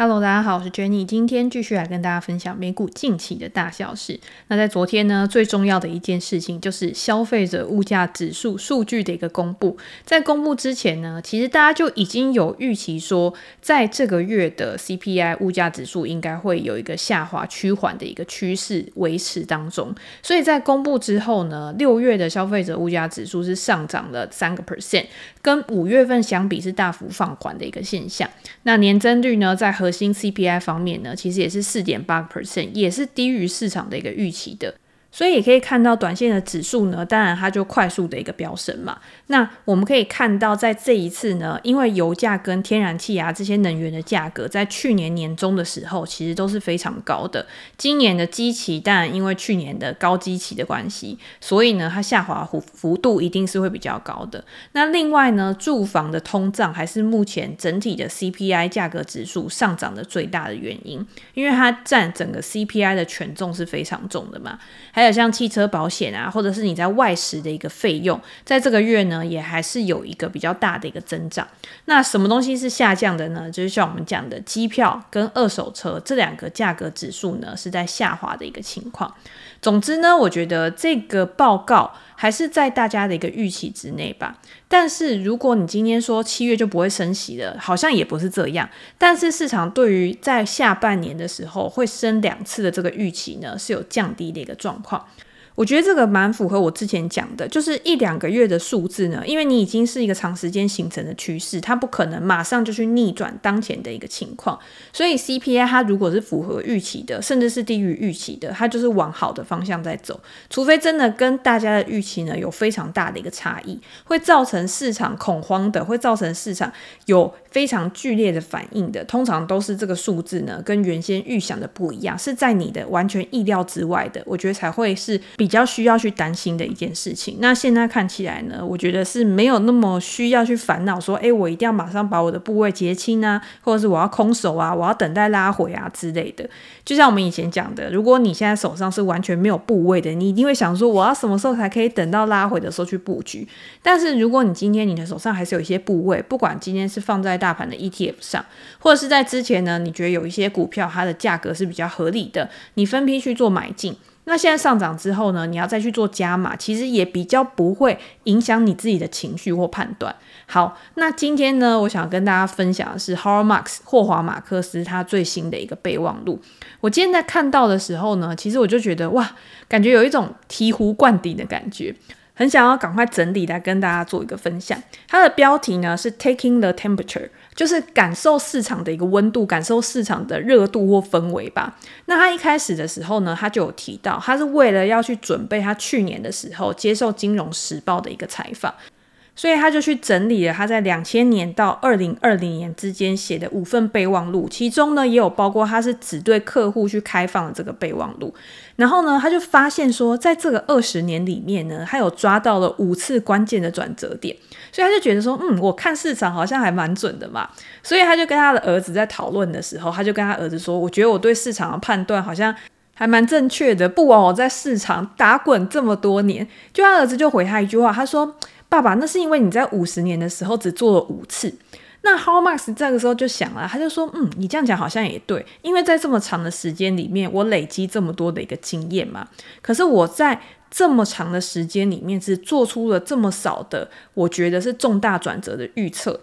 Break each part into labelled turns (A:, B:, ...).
A: Hello，大家好，我是 Jenny，今天继续来跟大家分享美股近期的大小事。那在昨天呢，最重要的一件事情就是消费者物价指数数据的一个公布。在公布之前呢，其实大家就已经有预期说，在这个月的 CPI 物价指数应该会有一个下滑趋缓的一个趋势维持当中。所以在公布之后呢，六月的消费者物价指数是上涨了三个 percent，跟五月份相比是大幅放缓的一个现象。那年增率呢，在核心 CPI 方面呢，其实也是四点八 percent，也是低于市场的一个预期的。所以也可以看到，短线的指数呢，当然它就快速的一个飙升嘛。那我们可以看到，在这一次呢，因为油价跟天然气啊这些能源的价格，在去年年中的时候，其实都是非常高的。今年的基期，当然因为去年的高基期的关系，所以呢，它下滑幅幅度一定是会比较高的。那另外呢，住房的通胀还是目前整体的 CPI 价格指数上涨的最大的原因，因为它占整个 CPI 的权重是非常重的嘛。还有像汽车保险啊，或者是你在外食的一个费用，在这个月呢，也还是有一个比较大的一个增长。那什么东西是下降的呢？就是像我们讲的机票跟二手车这两个价格指数呢，是在下滑的一个情况。总之呢，我觉得这个报告还是在大家的一个预期之内吧。但是如果你今天说七月就不会升息了，好像也不是这样。但是市场对于在下半年的时候会升两次的这个预期呢，是有降低的一个状况。我觉得这个蛮符合我之前讲的，就是一两个月的数字呢，因为你已经是一个长时间形成的趋势，它不可能马上就去逆转当前的一个情况。所以 CPI 它如果是符合预期的，甚至是低于预期的，它就是往好的方向在走。除非真的跟大家的预期呢有非常大的一个差异，会造成市场恐慌的，会造成市场有非常剧烈的反应的，通常都是这个数字呢跟原先预想的不一样，是在你的完全意料之外的，我觉得才会是比。较需要去担心的一件事情。那现在看起来呢，我觉得是没有那么需要去烦恼说，诶，我一定要马上把我的部位结清啊，或者是我要空手啊，我要等待拉回啊之类的。就像我们以前讲的，如果你现在手上是完全没有部位的，你一定会想说，我要什么时候才可以等到拉回的时候去布局？但是如果你今天你的手上还是有一些部位，不管今天是放在大大盘的 ETF 上，或者是在之前呢，你觉得有一些股票它的价格是比较合理的，你分批去做买进。那现在上涨之后呢，你要再去做加码，其实也比较不会影响你自己的情绪或判断。好，那今天呢，我想跟大家分享的是 Howard Marks 霍华马克斯他最新的一个备忘录。我今天在看到的时候呢，其实我就觉得哇，感觉有一种醍醐灌顶的感觉。很想要赶快整理来跟大家做一个分享。它的标题呢是 Taking the Temperature，就是感受市场的一个温度，感受市场的热度或氛围吧。那他一开始的时候呢，他就有提到，他是为了要去准备他去年的时候接受《金融时报》的一个采访。所以他就去整理了他在两千年到二零二零年之间写的五份备忘录，其中呢也有包括他是只对客户去开放的这个备忘录。然后呢，他就发现说，在这个二十年里面呢，他有抓到了五次关键的转折点，所以他就觉得说，嗯，我看市场好像还蛮准的嘛。所以他就跟他的儿子在讨论的时候，他就跟他儿子说，我觉得我对市场的判断好像还蛮正确的，不枉我在市场打滚这么多年。就他儿子就回他一句话，他说。爸爸，那是因为你在五十年的时候只做了五次。那 How Max 这个时候就想了，他就说：“嗯，你这样讲好像也对，因为在这么长的时间里面，我累积这么多的一个经验嘛。可是我在这么长的时间里面，只做出了这么少的，我觉得是重大转折的预测。”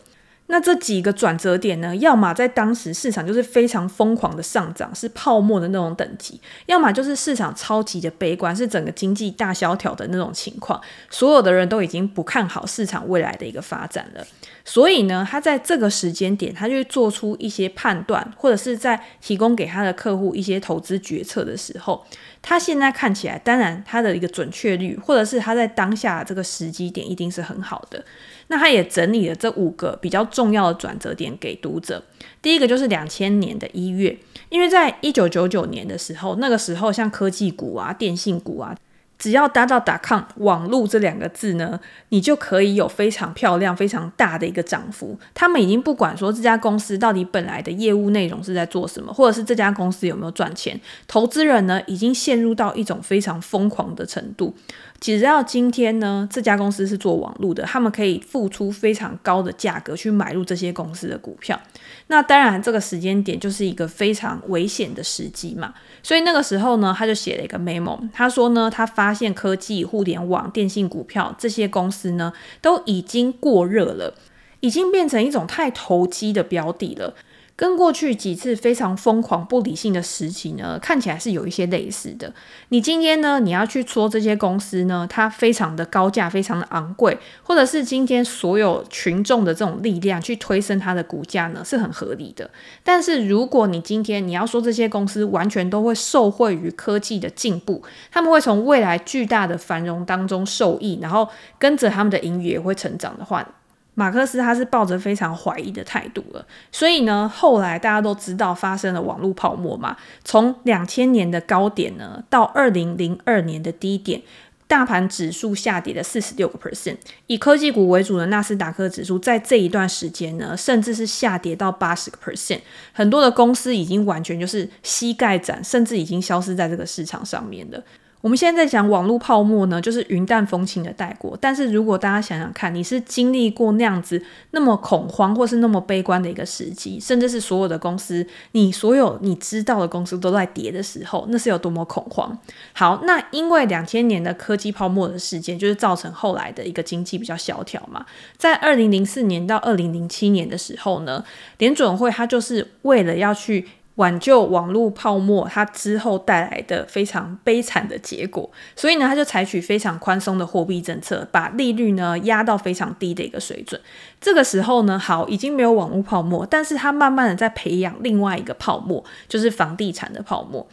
A: 那这几个转折点呢，要么在当时市场就是非常疯狂的上涨，是泡沫的那种等级；要么就是市场超级的悲观，是整个经济大萧条的那种情况。所有的人都已经不看好市场未来的一个发展了。所以呢，他在这个时间点，他就做出一些判断，或者是在提供给他的客户一些投资决策的时候，他现在看起来，当然他的一个准确率，或者是他在当下这个时机点一定是很好的。那他也整理了这五个比较重要的转折点给读者。第一个就是两千年的一月，因为在一九九九年的时候，那个时候像科技股啊、电信股啊，只要搭到 .com 网络这两个字呢，你就可以有非常漂亮、非常大的一个涨幅。他们已经不管说这家公司到底本来的业务内容是在做什么，或者是这家公司有没有赚钱，投资人呢已经陷入到一种非常疯狂的程度。只要今天呢，这家公司是做网络的，他们可以付出非常高的价格去买入这些公司的股票。那当然，这个时间点就是一个非常危险的时机嘛。所以那个时候呢，他就写了一个 memo，他说呢，他发现科技、互联网、电信股票这些公司呢，都已经过热了，已经变成一种太投机的标的了。跟过去几次非常疯狂、不理性的时期呢，看起来是有一些类似的。你今天呢，你要去说这些公司呢，它非常的高价、非常的昂贵，或者是今天所有群众的这种力量去推升它的股价呢，是很合理的。但是如果你今天你要说这些公司完全都会受惠于科技的进步，他们会从未来巨大的繁荣当中受益，然后跟着他们的盈余也会成长的话，马克思他是抱着非常怀疑的态度了，所以呢，后来大家都知道发生了网络泡沫嘛，从两千年的高点呢，到二零零二年的低点，大盘指数下跌了四十六个 percent，以科技股为主的纳斯达克指数在这一段时间呢，甚至是下跌到八十个 percent，很多的公司已经完全就是膝盖斩，甚至已经消失在这个市场上面了。我们现在在讲网络泡沫呢，就是云淡风轻的带过。但是如果大家想想看，你是经历过那样子那么恐慌，或是那么悲观的一个时机，甚至是所有的公司，你所有你知道的公司都在跌的时候，那是有多么恐慌。好，那因为两千年的科技泡沫的事件，就是造成后来的一个经济比较萧条嘛。在二零零四年到二零零七年的时候呢，联准会它就是为了要去。挽救网络泡沫，它之后带来的非常悲惨的结果，所以呢，他就采取非常宽松的货币政策，把利率呢压到非常低的一个水准。这个时候呢，好，已经没有网络泡沫，但是他慢慢的在培养另外一个泡沫，就是房地产的泡沫。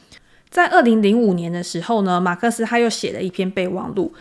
A: 在二零零五年的时候呢，马克思他又写了一篇备忘录，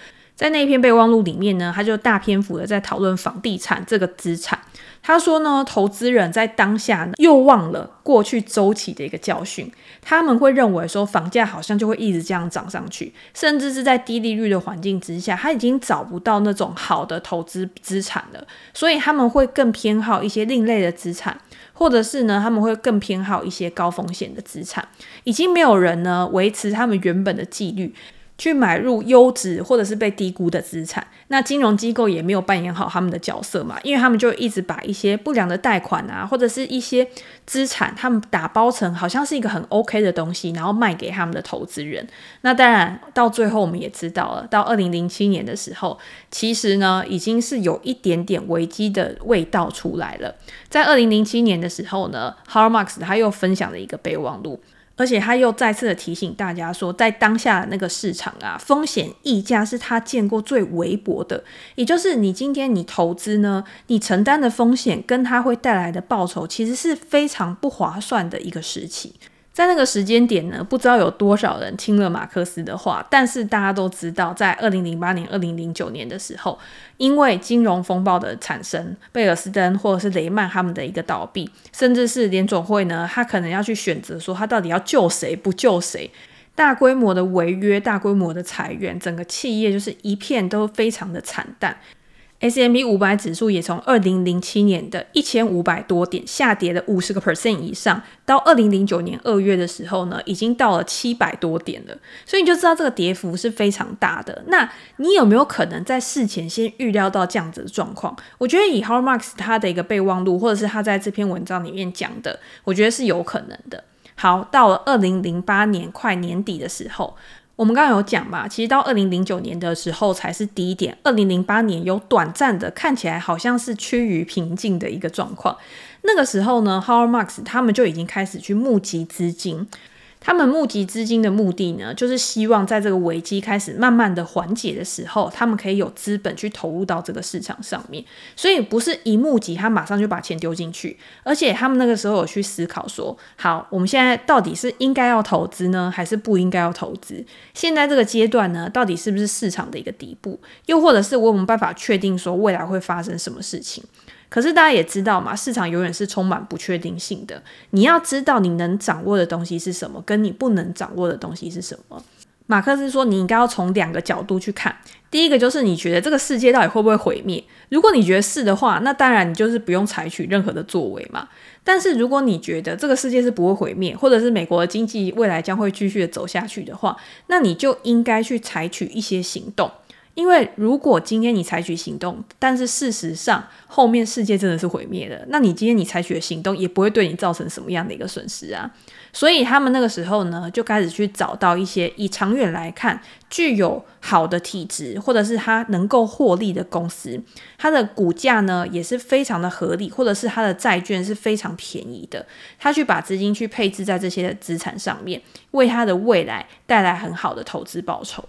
A: 在那一篇备忘录里面呢，他就大篇幅的在讨论房地产这个资产。他说呢，投资人在当下又忘了过去周期的一个教训，他们会认为说房价好像就会一直这样涨上去，甚至是在低利率的环境之下，他已经找不到那种好的投资资产了，所以他们会更偏好一些另类的资产，或者是呢，他们会更偏好一些高风险的资产，已经没有人呢维持他们原本的纪律。去买入优质或者是被低估的资产，那金融机构也没有扮演好他们的角色嘛，因为他们就一直把一些不良的贷款啊，或者是一些资产，他们打包成好像是一个很 OK 的东西，然后卖给他们的投资人。那当然，到最后我们也知道了，到二零零七年的时候，其实呢已经是有一点点危机的味道出来了。在二零零七年的时候呢，Har Marx 他又分享了一个备忘录。而且他又再次的提醒大家说，在当下那个市场啊，风险溢价是他见过最微薄的。也就是你今天你投资呢，你承担的风险跟它会带来的报酬，其实是非常不划算的一个时期。在那个时间点呢，不知道有多少人听了马克思的话，但是大家都知道，在二零零八年、二零零九年的时候，因为金融风暴的产生，贝尔斯登或者是雷曼他们的一个倒闭，甚至是联总会呢，他可能要去选择说，他到底要救谁不救谁，大规模的违约、大规模的裁员，整个企业就是一片都非常的惨淡。S M P 五百指数也从二零零七年的一千五百多点下跌了五十个 percent 以上，到二零零九年二月的时候呢，已经到了七百多点了。所以你就知道这个跌幅是非常大的。那你有没有可能在事前先预料到这样子的状况？我觉得以 Howard Marks 他的一个备忘录，或者是他在这篇文章里面讲的，我觉得是有可能的。好，到了二零零八年快年底的时候。我们刚刚有讲嘛，其实到二零零九年的时候才是低点，二零零八年有短暂的看起来好像是趋于平静的一个状况。那个时候呢，Howard Marks 他们就已经开始去募集资金。他们募集资金的目的呢，就是希望在这个危机开始慢慢的缓解的时候，他们可以有资本去投入到这个市场上面。所以不是一募集，他马上就把钱丢进去，而且他们那个时候有去思考说，好，我们现在到底是应该要投资呢，还是不应该要投资？现在这个阶段呢，到底是不是市场的一个底部？又或者是我有没有办法确定说未来会发生什么事情？可是大家也知道嘛，市场永远是充满不确定性的。你要知道你能掌握的东西是什么，跟你不能掌握的东西是什么。马克思说，你应该要从两个角度去看。第一个就是你觉得这个世界到底会不会毁灭？如果你觉得是的话，那当然你就是不用采取任何的作为嘛。但是如果你觉得这个世界是不会毁灭，或者是美国的经济未来将会继续的走下去的话，那你就应该去采取一些行动。因为如果今天你采取行动，但是事实上后面世界真的是毁灭了，那你今天你采取的行动也不会对你造成什么样的一个损失啊。所以他们那个时候呢，就开始去找到一些以长远来看具有好的体质，或者是它能够获利的公司，它的股价呢也是非常的合理，或者是它的债券是非常便宜的，他去把资金去配置在这些资产上面，为他的未来带来很好的投资报酬。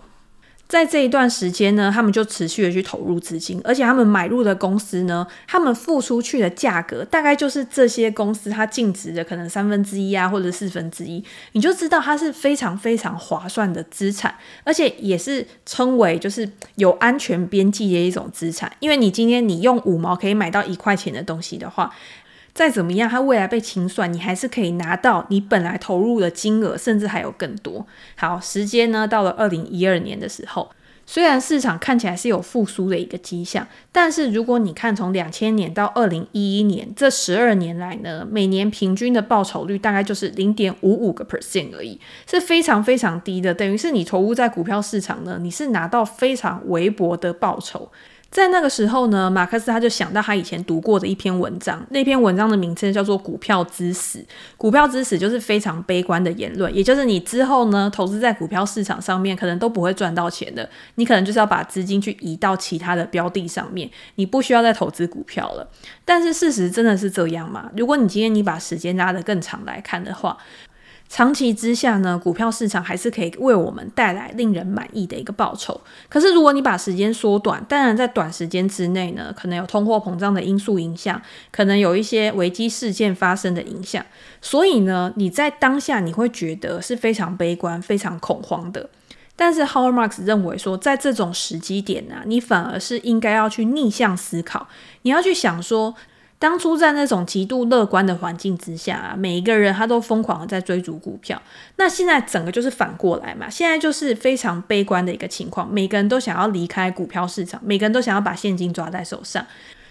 A: 在这一段时间呢，他们就持续的去投入资金，而且他们买入的公司呢，他们付出去的价格大概就是这些公司它净值的可能三分之一啊，或者四分之一，你就知道它是非常非常划算的资产，而且也是称为就是有安全边际的一种资产，因为你今天你用五毛可以买到一块钱的东西的话。再怎么样，它未来被清算，你还是可以拿到你本来投入的金额，甚至还有更多。好，时间呢，到了二零一二年的时候，虽然市场看起来是有复苏的一个迹象，但是如果你看从两千年到二零一一年这十二年来呢，每年平均的报酬率大概就是零点五五个 percent 而已，是非常非常低的。等于是你投入在股票市场呢，你是拿到非常微薄的报酬。在那个时候呢，马克思他就想到他以前读过的一篇文章，那篇文章的名称叫做《股票之死》。股票之死就是非常悲观的言论，也就是你之后呢，投资在股票市场上面，可能都不会赚到钱的。你可能就是要把资金去移到其他的标的上面，你不需要再投资股票了。但是事实真的是这样吗？如果你今天你把时间拉得更长来看的话，长期之下呢，股票市场还是可以为我们带来令人满意的一个报酬。可是，如果你把时间缩短，当然在短时间之内呢，可能有通货膨胀的因素影响，可能有一些危机事件发生的影响。所以呢，你在当下你会觉得是非常悲观、非常恐慌的。但是，Howard Marks 认为说，在这种时机点呢，你反而是应该要去逆向思考，你要去想说。当初在那种极度乐观的环境之下啊，每一个人他都疯狂的在追逐股票。那现在整个就是反过来嘛，现在就是非常悲观的一个情况，每个人都想要离开股票市场，每个人都想要把现金抓在手上。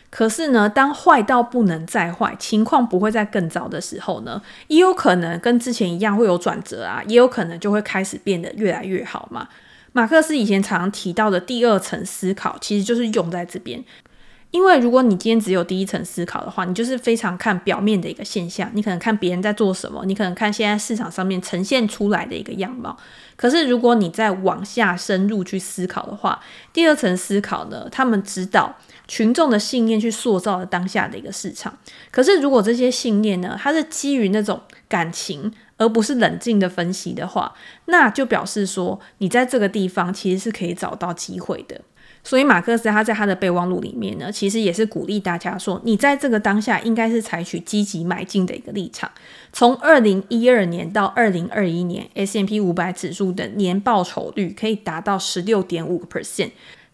A: 可是呢，当坏到不能再坏，情况不会再更糟的时候呢，也有可能跟之前一样会有转折啊，也有可能就会开始变得越来越好嘛。马克思以前常常提到的第二层思考，其实就是用在这边。因为如果你今天只有第一层思考的话，你就是非常看表面的一个现象，你可能看别人在做什么，你可能看现在市场上面呈现出来的一个样貌。可是如果你再往下深入去思考的话，第二层思考呢，他们知道群众的信念去塑造了当下的一个市场。可是如果这些信念呢，它是基于那种感情，而不是冷静的分析的话，那就表示说你在这个地方其实是可以找到机会的。所以马克思他在他的备忘录里面呢，其实也是鼓励大家说，你在这个当下应该是采取积极买进的一个立场。从二零一二年到二零二一年，S M P 五百指数的年报酬率可以达到十六点五个 percent。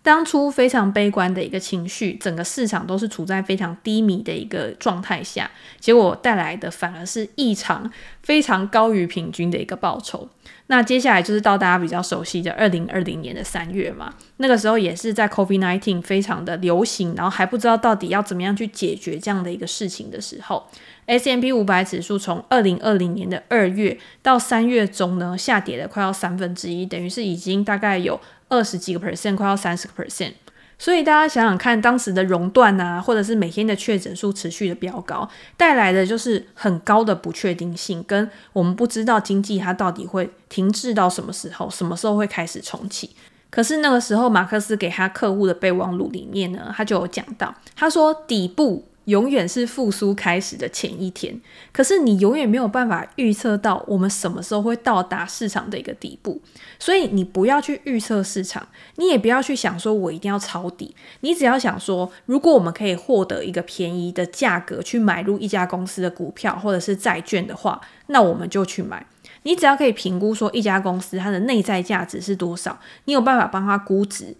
A: 当初非常悲观的一个情绪，整个市场都是处在非常低迷的一个状态下，结果带来的反而是异常非常高于平均的一个报酬。那接下来就是到大家比较熟悉的二零二零年的三月嘛，那个时候也是在 COVID-19 非常的流行，然后还不知道到底要怎么样去解决这样的一个事情的时候 S M P 五百指数从二零二零年的二月到三月中呢，下跌了快要三分之一，等于是已经大概有二十几个 percent，快要三十个 percent。所以大家想想看，当时的熔断啊，或者是每天的确诊数持续的飙高，带来的就是很高的不确定性，跟我们不知道经济它到底会停滞到什么时候，什么时候会开始重启。可是那个时候，马克思给他客户的备忘录里面呢，他就有讲到，他说底部。永远是复苏开始的前一天，可是你永远没有办法预测到我们什么时候会到达市场的一个底部，所以你不要去预测市场，你也不要去想说我一定要抄底，你只要想说，如果我们可以获得一个便宜的价格去买入一家公司的股票或者是债券的话，那我们就去买。你只要可以评估说一家公司它的内在价值是多少，你有办法帮它估值。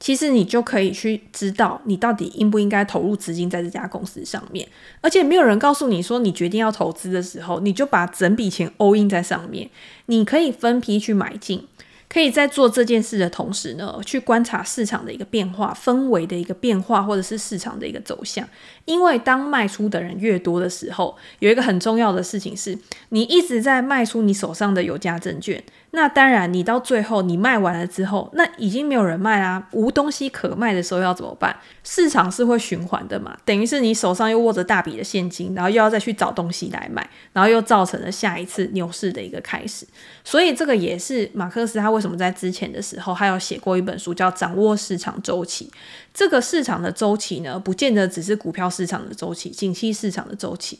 A: 其实你就可以去知道你到底应不应该投入资金在这家公司上面，而且没有人告诉你说你决定要投资的时候，你就把整笔钱 all in 在上面。你可以分批去买进，可以在做这件事的同时呢，去观察市场的一个变化、氛围的一个变化，或者是市场的一个走向。因为当卖出的人越多的时候，有一个很重要的事情是，你一直在卖出你手上的有价证券。那当然，你到最后你卖完了之后，那已经没有人卖啦，无东西可卖的时候要怎么办？市场是会循环的嘛，等于是你手上又握着大笔的现金，然后又要再去找东西来卖，然后又造成了下一次牛市的一个开始。所以这个也是马克思他为什么在之前的时候，他有写过一本书叫《掌握市场周期》。这个市场的周期呢，不见得只是股票市场的周期、景气市场的周期。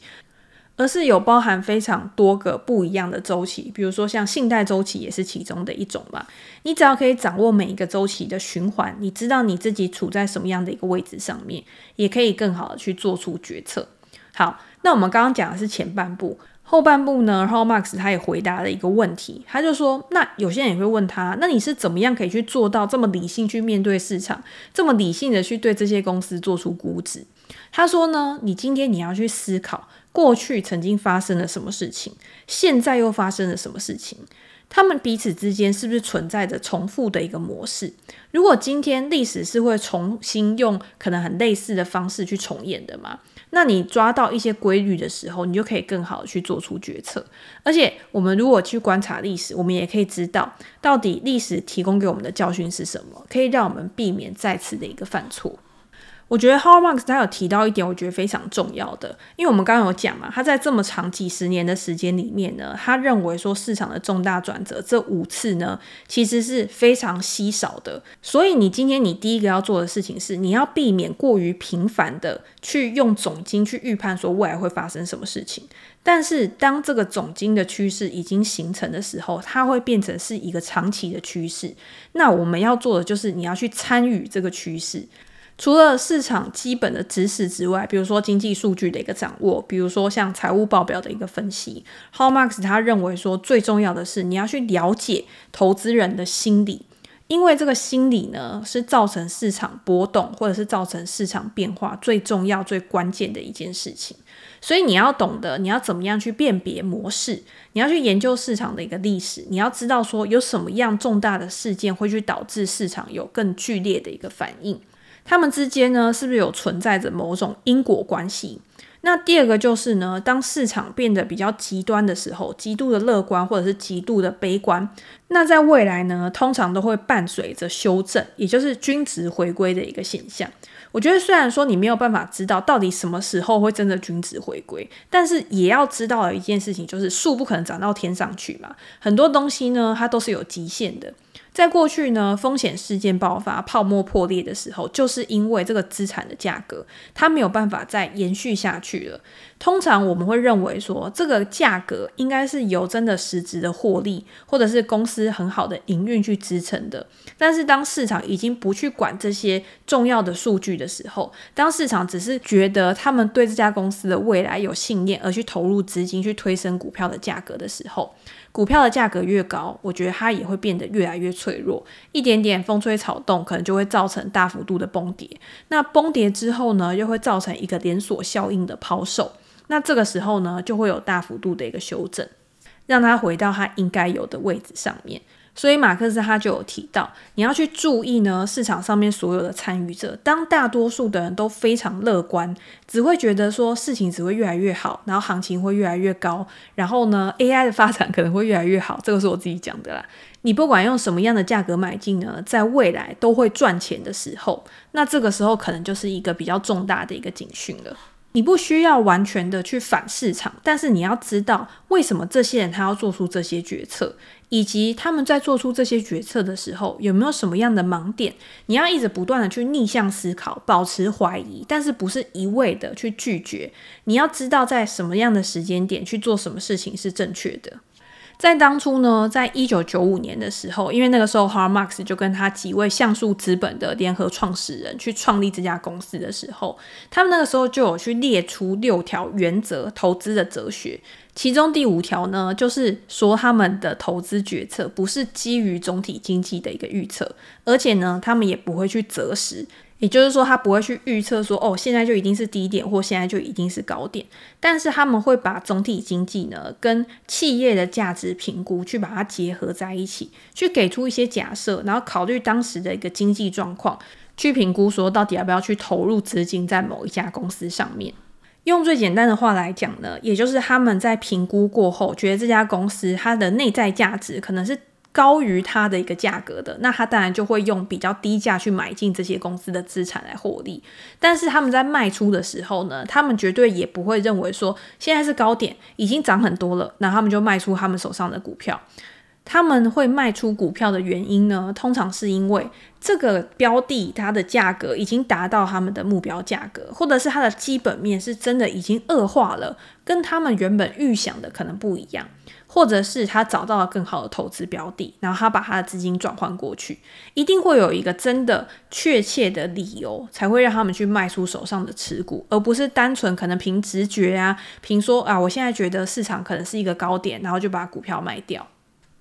A: 而是有包含非常多个不一样的周期，比如说像信贷周期也是其中的一种嘛。你只要可以掌握每一个周期的循环，你知道你自己处在什么样的一个位置上面，也可以更好的去做出决策。好，那我们刚刚讲的是前半部，后半部呢，然后 Max 他也回答了一个问题，他就说，那有些人也会问他，那你是怎么样可以去做到这么理性去面对市场，这么理性的去对这些公司做出估值？他说呢，你今天你要去思考。过去曾经发生了什么事情？现在又发生了什么事情？他们彼此之间是不是存在着重复的一个模式？如果今天历史是会重新用可能很类似的方式去重演的嘛？那你抓到一些规律的时候，你就可以更好的去做出决策。而且，我们如果去观察历史，我们也可以知道到底历史提供给我们的教训是什么，可以让我们避免再次的一个犯错。我觉得 h o w a r Marks 他有提到一点，我觉得非常重要的，因为我们刚刚有讲嘛，他在这么长几十年的时间里面呢，他认为说市场的重大转折这五次呢，其实是非常稀少的。所以你今天你第一个要做的事情是，你要避免过于频繁的去用总经去预判说未来会发生什么事情。但是当这个总经的趋势已经形成的时候，它会变成是一个长期的趋势。那我们要做的就是你要去参与这个趋势。除了市场基本的知识之外，比如说经济数据的一个掌握，比如说像财务报表的一个分析，How Marks 他认为说最重要的是你要去了解投资人的心理，因为这个心理呢是造成市场波动或者是造成市场变化最重要、最关键的一件事情。所以你要懂得你要怎么样去辨别模式，你要去研究市场的一个历史，你要知道说有什么样重大的事件会去导致市场有更剧烈的一个反应。他们之间呢，是不是有存在着某种因果关系？那第二个就是呢，当市场变得比较极端的时候，极度的乐观或者是极度的悲观，那在未来呢，通常都会伴随着修正，也就是均值回归的一个现象。我觉得虽然说你没有办法知道到底什么时候会真的均值回归，但是也要知道的一件事情就是树不可能长到天上去嘛，很多东西呢，它都是有极限的。在过去呢，风险事件爆发、泡沫破裂的时候，就是因为这个资产的价格它没有办法再延续下去了。通常我们会认为说，这个价格应该是由真的实质的获利，或者是公司很好的营运去支撑的。但是当市场已经不去管这些重要的数据的时候，当市场只是觉得他们对这家公司的未来有信念，而去投入资金去推升股票的价格的时候，股票的价格越高，我觉得它也会变得越来越脆弱。一点点风吹草动，可能就会造成大幅度的崩跌。那崩跌之后呢，又会造成一个连锁效应的抛售。那这个时候呢，就会有大幅度的一个修正，让它回到它应该有的位置上面。所以马克思他就有提到，你要去注意呢，市场上面所有的参与者，当大多数的人都非常乐观，只会觉得说事情只会越来越好，然后行情会越来越高，然后呢，AI 的发展可能会越来越好，这个是我自己讲的啦。你不管用什么样的价格买进呢，在未来都会赚钱的时候，那这个时候可能就是一个比较重大的一个警讯了。你不需要完全的去反市场，但是你要知道为什么这些人他要做出这些决策。以及他们在做出这些决策的时候，有没有什么样的盲点？你要一直不断的去逆向思考，保持怀疑，但是不是一味的去拒绝。你要知道在什么样的时间点去做什么事情是正确的。在当初呢，在一九九五年的时候，因为那个时候 h a r m a x 就跟他几位橡树资本的联合创始人去创立这家公司的时候，他们那个时候就有去列出六条原则投资的哲学，其中第五条呢，就是说他们的投资决策不是基于总体经济的一个预测，而且呢，他们也不会去择时。也就是说，他不会去预测说，哦，现在就一定是低点，或现在就一定是高点。但是他们会把总体经济呢，跟企业的价值评估去把它结合在一起，去给出一些假设，然后考虑当时的一个经济状况，去评估说到底要不要去投入资金在某一家公司上面。用最简单的话来讲呢，也就是他们在评估过后，觉得这家公司它的内在价值可能是。高于它的一个价格的，那他当然就会用比较低价去买进这些公司的资产来获利。但是他们在卖出的时候呢，他们绝对也不会认为说现在是高点，已经涨很多了，那他们就卖出他们手上的股票。他们会卖出股票的原因呢，通常是因为这个标的它的价格已经达到他们的目标价格，或者是它的基本面是真的已经恶化了，跟他们原本预想的可能不一样。或者是他找到了更好的投资标的，然后他把他的资金转换过去，一定会有一个真的确切的理由，才会让他们去卖出手上的持股，而不是单纯可能凭直觉啊，凭说啊，我现在觉得市场可能是一个高点，然后就把股票卖掉，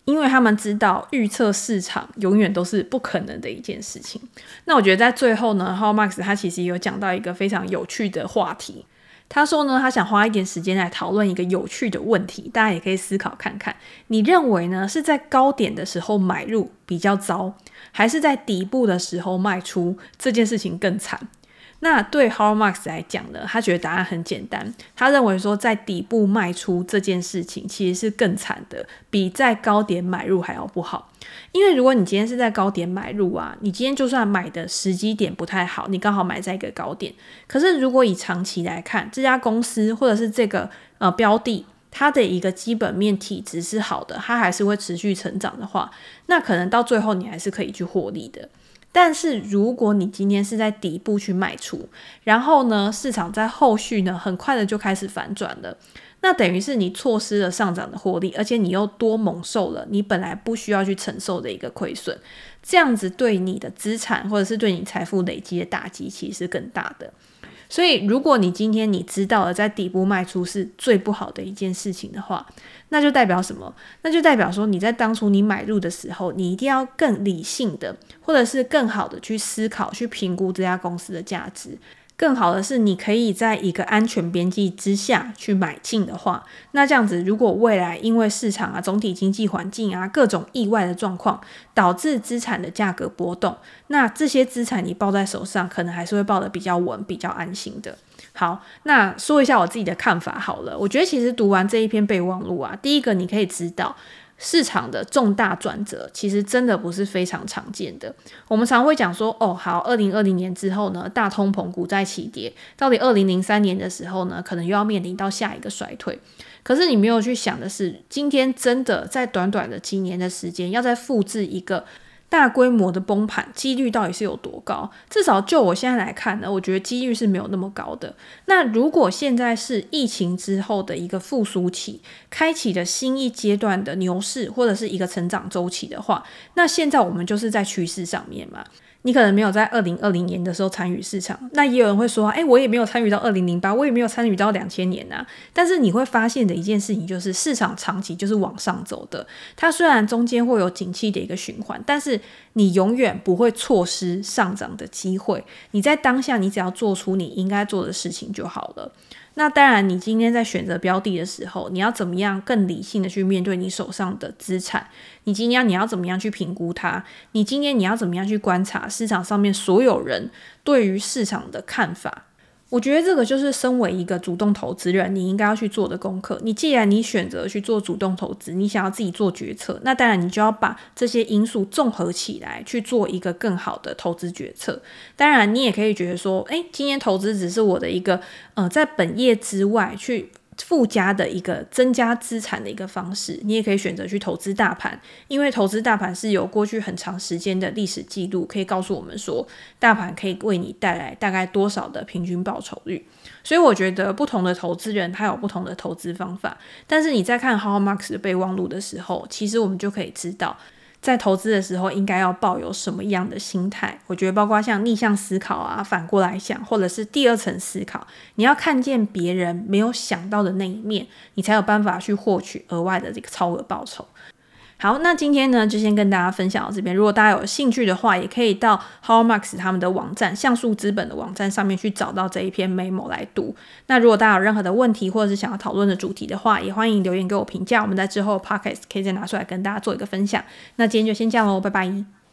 A: 因为他们知道预测市场永远都是不可能的一件事情。那我觉得在最后呢，How Max 他其实有讲到一个非常有趣的话题。他说呢，他想花一点时间来讨论一个有趣的问题，大家也可以思考看看。你认为呢，是在高点的时候买入比较糟，还是在底部的时候卖出这件事情更惨？那对 Howard Marks 来讲呢，他觉得答案很简单。他认为说，在底部卖出这件事情其实是更惨的，比在高点买入还要不好。因为如果你今天是在高点买入啊，你今天就算买的时机点不太好，你刚好买在一个高点。可是如果以长期来看，这家公司或者是这个呃标的，它的一个基本面体质是好的，它还是会持续成长的话，那可能到最后你还是可以去获利的。但是如果你今天是在底部去卖出，然后呢，市场在后续呢很快的就开始反转了，那等于是你错失了上涨的获利，而且你又多蒙受了你本来不需要去承受的一个亏损，这样子对你的资产或者是对你财富累积的打击其实更大的。所以，如果你今天你知道了在底部卖出是最不好的一件事情的话，那就代表什么？那就代表说你在当初你买入的时候，你一定要更理性的，或者是更好的去思考、去评估这家公司的价值。更好的是，你可以在一个安全边际之下去买进的话，那这样子，如果未来因为市场啊、总体经济环境啊、各种意外的状况，导致资产的价格波动，那这些资产你抱在手上，可能还是会抱得比较稳、比较安心的。好，那说一下我自己的看法好了。我觉得其实读完这一篇备忘录啊，第一个你可以知道。市场的重大转折其实真的不是非常常见的。我们常会讲说，哦，好，二零二零年之后呢，大通膨，股债齐跌，到底二零零三年的时候呢，可能又要面临到下一个衰退。可是你没有去想的是，今天真的在短短的几年的时间，要再复制一个。大规模的崩盘几率到底是有多高？至少就我现在来看呢，我觉得几率是没有那么高的。那如果现在是疫情之后的一个复苏期，开启的新一阶段的牛市或者是一个成长周期的话，那现在我们就是在趋势上面嘛。你可能没有在二零二零年的时候参与市场，那也有人会说，哎，我也没有参与到二零零八，我也没有参与到两千年啊。但是你会发现的一件事情就是，市场长期就是往上走的。它虽然中间会有景气的一个循环，但是你永远不会错失上涨的机会。你在当下，你只要做出你应该做的事情就好了。那当然，你今天在选择标的的时候，你要怎么样更理性的去面对你手上的资产？你今天你要怎么样去评估它？你今天你要怎么样去观察市场上面所有人对于市场的看法？我觉得这个就是身为一个主动投资人，你应该要去做的功课。你既然你选择去做主动投资，你想要自己做决策，那当然你就要把这些因素综合起来，去做一个更好的投资决策。当然，你也可以觉得说，诶，今天投资只是我的一个，呃，在本业之外去。附加的一个增加资产的一个方式，你也可以选择去投资大盘，因为投资大盘是有过去很长时间的历史记录，可以告诉我们说，大盘可以为你带来大概多少的平均报酬率。所以我觉得不同的投资人他有不同的投资方法，但是你在看 How Max 的备忘录的时候，其实我们就可以知道。在投资的时候，应该要抱有什么样的心态？我觉得，包括像逆向思考啊，反过来想，或者是第二层思考，你要看见别人没有想到的那一面，你才有办法去获取额外的这个超额报酬。好，那今天呢就先跟大家分享到这边。如果大家有兴趣的话，也可以到 Howmax 他们的网站像素资本的网站上面去找到这一篇 memo 来读。那如果大家有任何的问题，或者是想要讨论的主题的话，也欢迎留言给我评价。我们在之后 Podcast 可以再拿出来跟大家做一个分享。那今天就先这样喽，拜拜。